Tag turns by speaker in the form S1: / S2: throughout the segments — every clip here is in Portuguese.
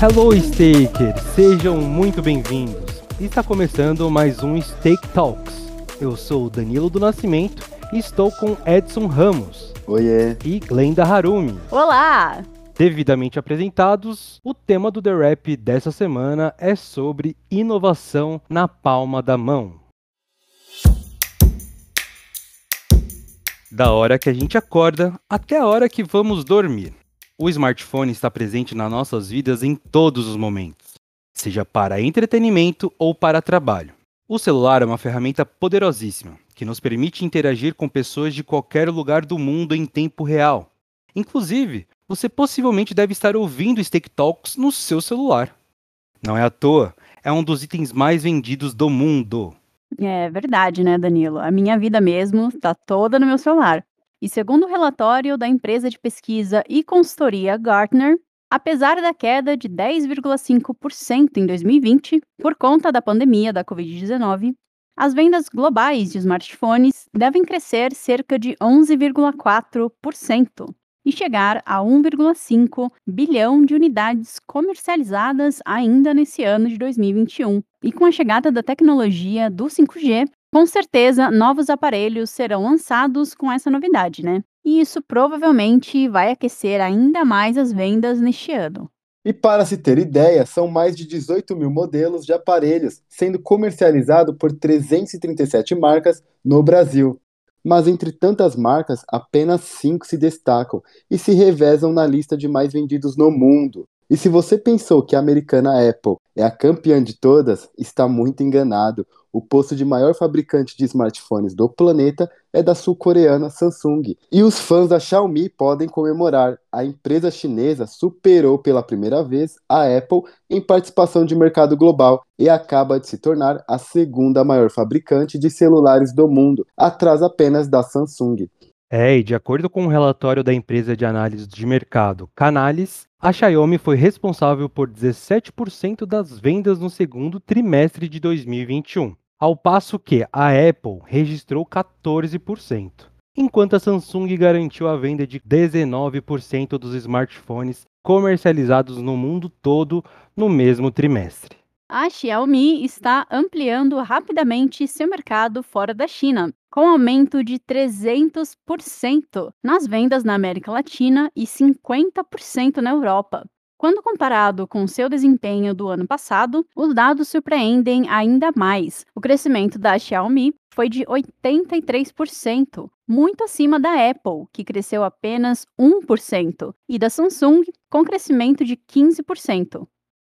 S1: Hello Stakers, sejam muito bem-vindos. Está começando mais um Stake Talks. Eu sou o Danilo do Nascimento e estou com Edson Ramos.
S2: Oiê.
S1: E Glenda Harumi.
S3: Olá!
S1: Devidamente apresentados, o tema do The Rap dessa semana é sobre inovação na palma da mão. Da hora que a gente acorda até a hora que vamos dormir. O smartphone está presente nas nossas vidas em todos os momentos, seja para entretenimento ou para trabalho. O celular é uma ferramenta poderosíssima que nos permite interagir com pessoas de qualquer lugar do mundo em tempo real. Inclusive, você possivelmente deve estar ouvindo Stake Talks no seu celular. Não é à toa, é um dos itens mais vendidos do mundo.
S3: É verdade, né, Danilo? A minha vida mesmo está toda no meu celular. E segundo o relatório da empresa de pesquisa e consultoria Gartner, apesar da queda de 10,5% em 2020 por conta da pandemia da Covid-19, as vendas globais de smartphones devem crescer cerca de 11,4% e chegar a 1,5 bilhão de unidades comercializadas ainda nesse ano de 2021. E com a chegada da tecnologia do 5G, com certeza, novos aparelhos serão lançados com essa novidade, né? E isso provavelmente vai aquecer ainda mais as vendas neste ano.
S2: E para se ter ideia, são mais de 18 mil modelos de aparelhos sendo comercializados por 337 marcas no Brasil. Mas entre tantas marcas, apenas cinco se destacam e se revezam na lista de mais vendidos no mundo. E se você pensou que a americana Apple é a campeã de todas, está muito enganado. O posto de maior fabricante de smartphones do planeta é da sul-coreana Samsung. E os fãs da Xiaomi podem comemorar. A empresa chinesa superou pela primeira vez a Apple em participação de mercado global e acaba de se tornar a segunda maior fabricante de celulares do mundo, atrás apenas da Samsung.
S1: É, e de acordo com um relatório da empresa de análise de mercado Canalys, a Xiaomi foi responsável por 17% das vendas no segundo trimestre de 2021, ao passo que a Apple registrou 14%, enquanto a Samsung garantiu a venda de 19% dos smartphones comercializados no mundo todo no mesmo trimestre.
S3: A Xiaomi está ampliando rapidamente seu mercado fora da China, com aumento de 300% nas vendas na América Latina e 50% na Europa. Quando comparado com seu desempenho do ano passado, os dados surpreendem ainda mais. O crescimento da Xiaomi foi de 83%, muito acima da Apple, que cresceu apenas 1%, e da Samsung, com crescimento de 15%.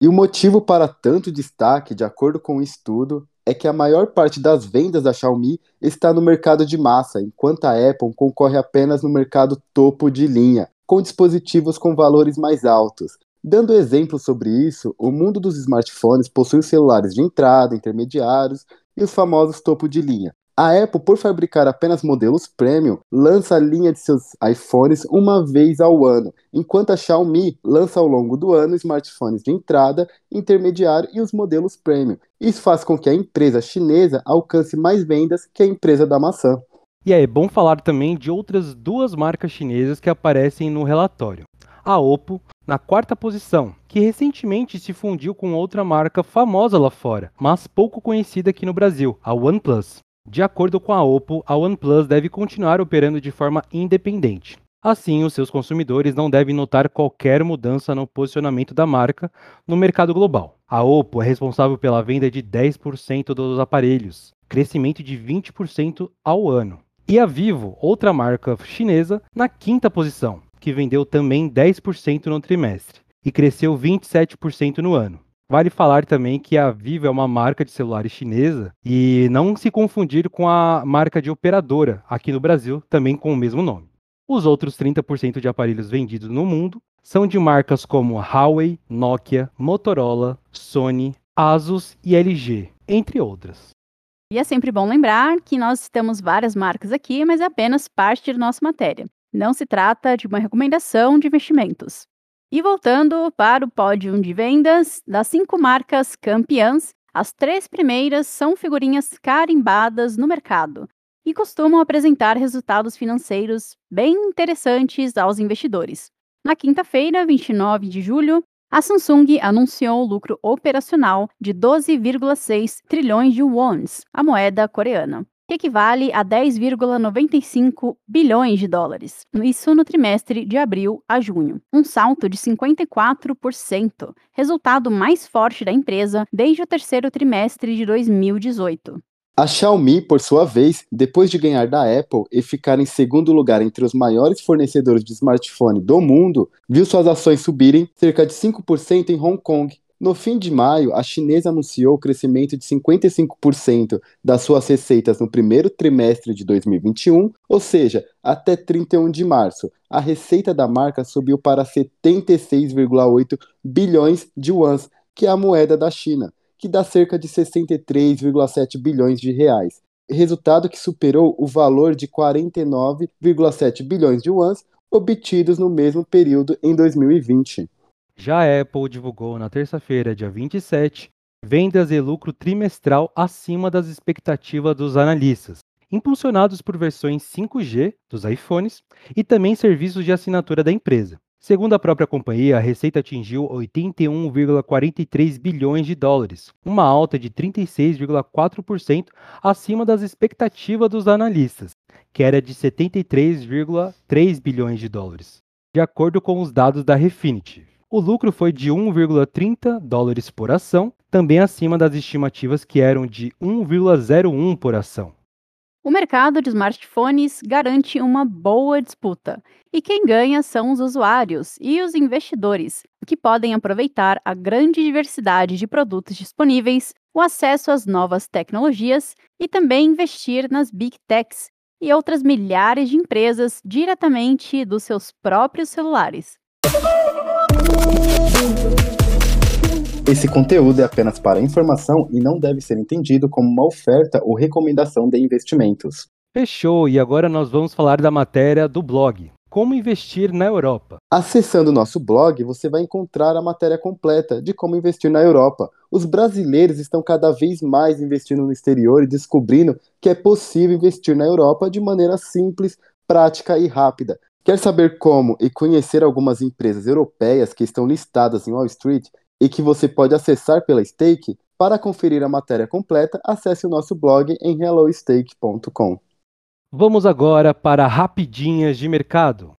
S2: E o motivo para tanto destaque, de acordo com o estudo, é que a maior parte das vendas da Xiaomi está no mercado de massa, enquanto a Apple concorre apenas no mercado topo de linha, com dispositivos com valores mais altos. Dando exemplos sobre isso, o mundo dos smartphones possui os celulares de entrada, intermediários e os famosos topo de linha. A Apple, por fabricar apenas modelos premium, lança a linha de seus iPhones uma vez ao ano, enquanto a Xiaomi lança ao longo do ano smartphones de entrada, intermediário e os modelos premium. Isso faz com que a empresa chinesa alcance mais vendas que a empresa da maçã.
S1: E é bom falar também de outras duas marcas chinesas que aparecem no relatório. A Oppo, na quarta posição, que recentemente se fundiu com outra marca famosa lá fora, mas pouco conhecida aqui no Brasil, a OnePlus. De acordo com a Oppo, a OnePlus deve continuar operando de forma independente. Assim, os seus consumidores não devem notar qualquer mudança no posicionamento da marca no mercado global. A Oppo é responsável pela venda de 10% dos aparelhos, crescimento de 20% ao ano. E a Vivo, outra marca chinesa, na quinta posição, que vendeu também 10% no trimestre e cresceu 27% no ano. Vale falar também que a Vivo é uma marca de celulares chinesa e não se confundir com a marca de operadora aqui no Brasil, também com o mesmo nome. Os outros 30% de aparelhos vendidos no mundo são de marcas como Huawei, Nokia, Motorola, Sony, Asus e LG, entre outras.
S3: E é sempre bom lembrar que nós temos várias marcas aqui, mas é apenas parte da nossa matéria. Não se trata de uma recomendação de investimentos. E voltando para o pódio de vendas, das cinco marcas campeãs, as três primeiras são figurinhas carimbadas no mercado e costumam apresentar resultados financeiros bem interessantes aos investidores. Na quinta-feira, 29 de julho, A Samsung anunciou lucro operacional de 12,6 trilhões de wons, a moeda coreana, que equivale a 10,95 bilhões de dólares. Isso no trimestre de abril a junho, um salto de 54%, resultado mais forte da empresa desde o terceiro trimestre de 2018.
S2: A Xiaomi, por sua vez, depois de ganhar da Apple e ficar em segundo lugar entre os maiores fornecedores de smartphone do mundo, viu suas ações subirem cerca de 5% em Hong Kong. No fim de maio, a chinesa anunciou o crescimento de 55% das suas receitas no primeiro trimestre de 2021, ou seja, até 31 de março. A receita da marca subiu para 76,8 bilhões de yuans, que é a moeda da China que dá cerca de 63,7 bilhões de reais. Resultado que superou o valor de 49,7 bilhões de yuans obtidos no mesmo período em 2020.
S1: Já a Apple divulgou na terça-feira, dia 27, vendas e lucro trimestral acima das expectativas dos analistas, impulsionados por versões 5G dos iPhones e também serviços de assinatura da empresa. Segundo a própria companhia, a receita atingiu 81,43 bilhões de dólares, uma alta de 36,4% acima das expectativas dos analistas, que era de 73,3 bilhões de dólares, de acordo com os dados da Refinitiv. O lucro foi de 1,30 dólares por ação, também acima das estimativas que eram de 1,01 por ação.
S3: O mercado de smartphones garante uma boa disputa, e quem ganha são os usuários e os investidores, que podem aproveitar a grande diversidade de produtos disponíveis, o acesso às novas tecnologias e também investir nas big techs e outras milhares de empresas diretamente dos seus próprios celulares.
S2: Esse conteúdo é apenas para informação e não deve ser entendido como uma oferta ou recomendação de investimentos.
S1: Fechou, e agora nós vamos falar da matéria do blog. Como investir na Europa?
S2: Acessando o nosso blog, você vai encontrar a matéria completa de como investir na Europa. Os brasileiros estão cada vez mais investindo no exterior e descobrindo que é possível investir na Europa de maneira simples, prática e rápida. Quer saber como e conhecer algumas empresas europeias que estão listadas em Wall Street? e que você pode acessar pela Stake, para conferir a matéria completa, acesse o nosso blog em hellostake.com.
S1: Vamos agora para rapidinhas de mercado.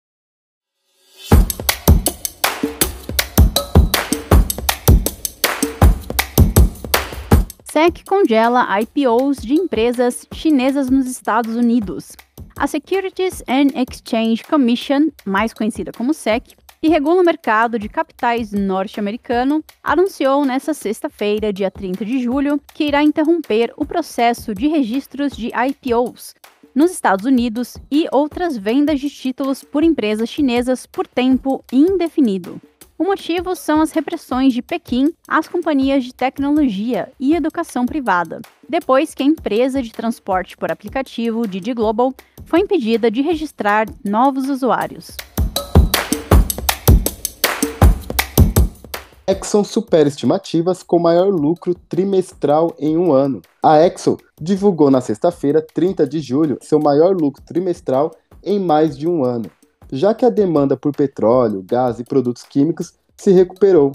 S3: SEC congela IPOs de empresas chinesas nos Estados Unidos. A Securities and Exchange Commission, mais conhecida como SEC, que regula o mercado de capitais norte-americano, anunciou nesta sexta-feira, dia 30 de julho, que irá interromper o processo de registros de IPOs nos Estados Unidos e outras vendas de títulos por empresas chinesas por tempo indefinido. O motivo são as repressões de Pequim às companhias de tecnologia e educação privada, depois que a empresa de transporte por aplicativo Didi Global foi impedida de registrar novos usuários.
S2: Exxon supera estimativas com maior lucro trimestral em um ano. A Exxon divulgou na sexta-feira, 30 de julho, seu maior lucro trimestral em mais de um ano, já que a demanda por petróleo, gás e produtos químicos se recuperou.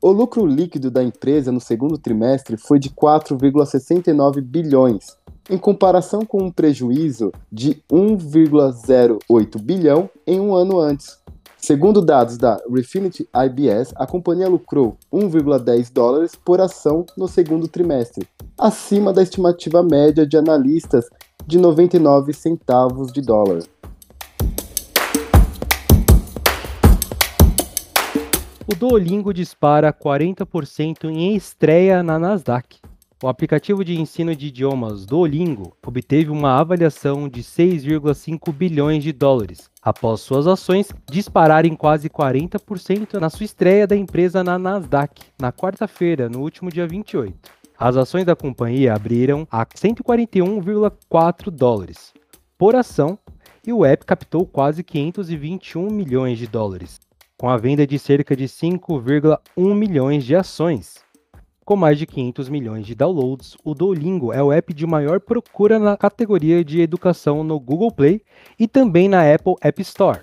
S2: O lucro líquido da empresa no segundo trimestre foi de 4,69 bilhões, em comparação com um prejuízo de 1,08 bilhão em um ano antes. Segundo dados da Refinity IBS, a companhia lucrou 1,10 dólares por ação no segundo trimestre, acima da estimativa média de analistas de 99 centavos de dólar.
S1: O Duolingo dispara 40% em estreia na Nasdaq. O aplicativo de ensino de idiomas Duolingo obteve uma avaliação de 6,5 bilhões de dólares, após suas ações dispararem quase 40% na sua estreia da empresa na Nasdaq, na quarta-feira, no último dia 28. As ações da companhia abriram a 141,4 dólares por ação e o app captou quase 521 milhões de dólares, com a venda de cerca de 5,1 milhões de ações. Com mais de 500 milhões de downloads, o Duolingo é o app de maior procura na categoria de educação no Google Play e também na Apple App Store.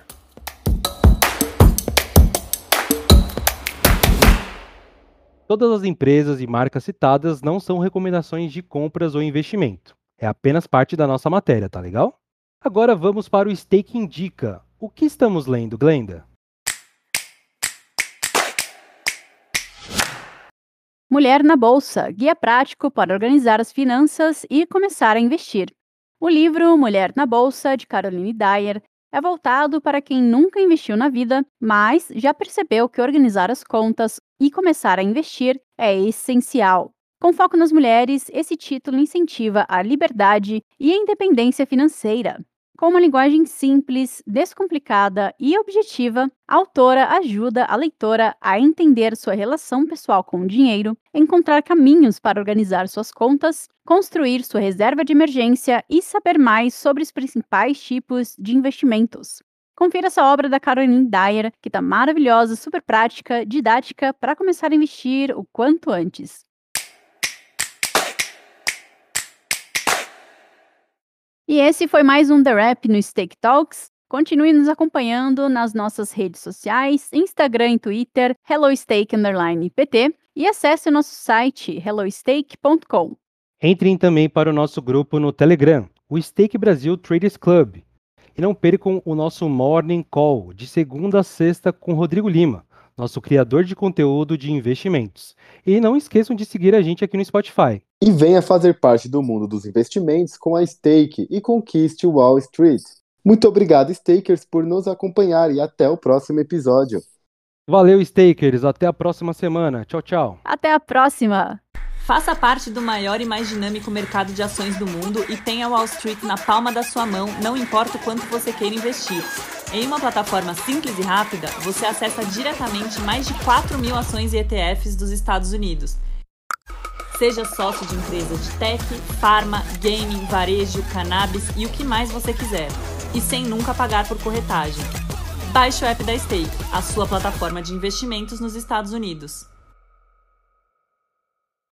S1: Todas as empresas e marcas citadas não são recomendações de compras ou investimento. É apenas parte da nossa matéria, tá legal? Agora vamos para o Stake Indica. O que estamos lendo, Glenda?
S3: Mulher na Bolsa Guia Prático para Organizar as Finanças e Começar a Investir. O livro Mulher na Bolsa, de Caroline Dyer, é voltado para quem nunca investiu na vida, mas já percebeu que organizar as contas e começar a investir é essencial. Com foco nas mulheres, esse título incentiva a liberdade e a independência financeira. Com uma linguagem simples, descomplicada e objetiva, a autora ajuda a leitora a entender sua relação pessoal com o dinheiro, encontrar caminhos para organizar suas contas, construir sua reserva de emergência e saber mais sobre os principais tipos de investimentos. Confira essa obra da Caroline Dyer, que está maravilhosa, super prática, didática para começar a investir o quanto antes. E esse foi mais um The Rap no Stake Talks. Continue nos acompanhando nas nossas redes sociais, Instagram e Twitter, HelloStake_PT e acesse nosso site hellostake.com.
S1: Entrem também para o nosso grupo no Telegram, o Stake Brasil Traders Club. E não percam o nosso Morning Call, de segunda a sexta, com Rodrigo Lima, nosso criador de conteúdo de investimentos. E não esqueçam de seguir a gente aqui no Spotify.
S2: E venha fazer parte do mundo dos investimentos com a Stake e conquiste Wall Street. Muito obrigado, Stakers, por nos acompanhar e até o próximo episódio.
S1: Valeu, Stakers. Até a próxima semana. Tchau, tchau.
S3: Até a próxima!
S4: Faça parte do maior e mais dinâmico mercado de ações do mundo e tenha Wall Street na palma da sua mão, não importa o quanto você queira investir. Em uma plataforma simples e rápida, você acessa diretamente mais de 4 mil ações e ETFs dos Estados Unidos Seja sócio de empresa de tech, farma, gaming, varejo, cannabis e o que mais você quiser. E sem nunca pagar por corretagem. Baixe o app da Stake, a sua plataforma de investimentos nos Estados Unidos.